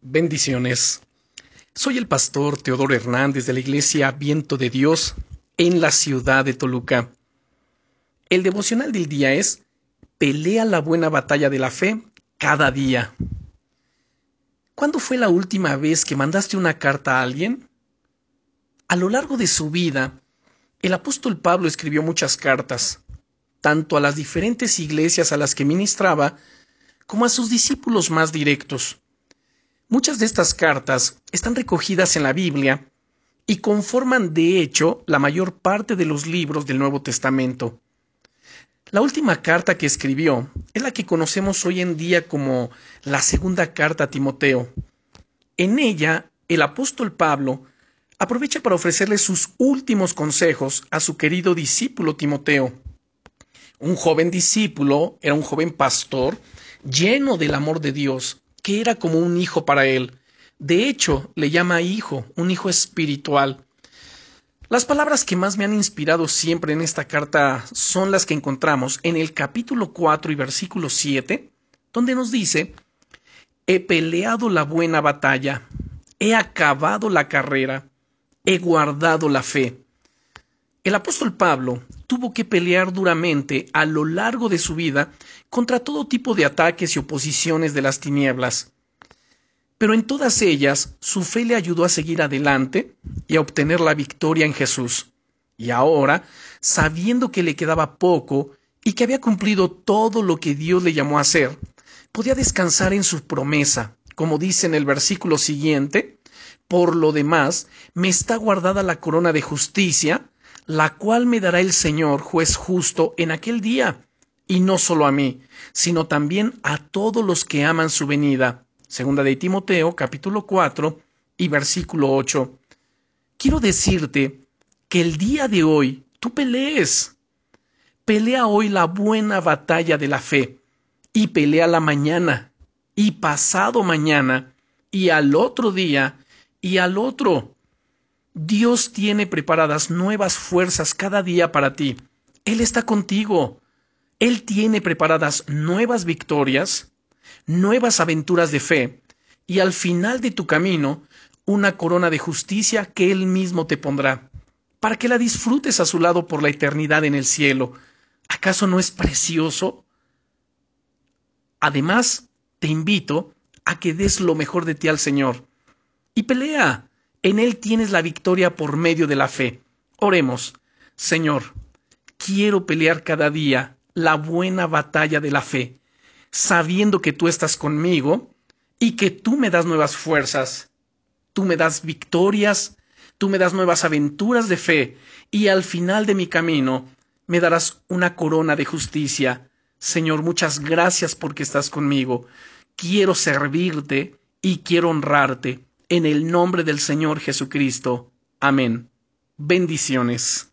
Bendiciones. Soy el pastor Teodoro Hernández de la Iglesia Viento de Dios en la ciudad de Toluca. El devocional del día es Pelea la buena batalla de la fe cada día. ¿Cuándo fue la última vez que mandaste una carta a alguien? A lo largo de su vida, el apóstol Pablo escribió muchas cartas, tanto a las diferentes iglesias a las que ministraba, como a sus discípulos más directos. Muchas de estas cartas están recogidas en la Biblia y conforman de hecho la mayor parte de los libros del Nuevo Testamento. La última carta que escribió es la que conocemos hoy en día como la segunda carta a Timoteo. En ella, el apóstol Pablo aprovecha para ofrecerle sus últimos consejos a su querido discípulo Timoteo. Un joven discípulo era un joven pastor lleno del amor de Dios que era como un hijo para él. De hecho, le llama hijo, un hijo espiritual. Las palabras que más me han inspirado siempre en esta carta son las que encontramos en el capítulo 4 y versículo 7, donde nos dice, He peleado la buena batalla, he acabado la carrera, he guardado la fe. El apóstol Pablo tuvo que pelear duramente a lo largo de su vida contra todo tipo de ataques y oposiciones de las tinieblas. Pero en todas ellas su fe le ayudó a seguir adelante y a obtener la victoria en Jesús. Y ahora, sabiendo que le quedaba poco y que había cumplido todo lo que Dios le llamó a hacer, podía descansar en su promesa, como dice en el versículo siguiente, por lo demás, me está guardada la corona de justicia, la cual me dará el Señor, juez justo, en aquel día, y no solo a mí, sino también a todos los que aman su venida. Segunda de Timoteo, capítulo 4 y versículo 8. Quiero decirte que el día de hoy tú pelees. Pelea hoy la buena batalla de la fe y pelea la mañana y pasado mañana y al otro día y al otro. Dios tiene preparadas nuevas fuerzas cada día para ti. Él está contigo. Él tiene preparadas nuevas victorias, nuevas aventuras de fe, y al final de tu camino, una corona de justicia que Él mismo te pondrá, para que la disfrutes a su lado por la eternidad en el cielo. ¿Acaso no es precioso? Además, te invito a que des lo mejor de ti al Señor. Y pelea. En Él tienes la victoria por medio de la fe. Oremos. Señor, quiero pelear cada día la buena batalla de la fe, sabiendo que tú estás conmigo y que tú me das nuevas fuerzas, tú me das victorias, tú me das nuevas aventuras de fe y al final de mi camino me darás una corona de justicia. Señor, muchas gracias porque estás conmigo. Quiero servirte y quiero honrarte. En el nombre del Señor Jesucristo. Amén. Bendiciones.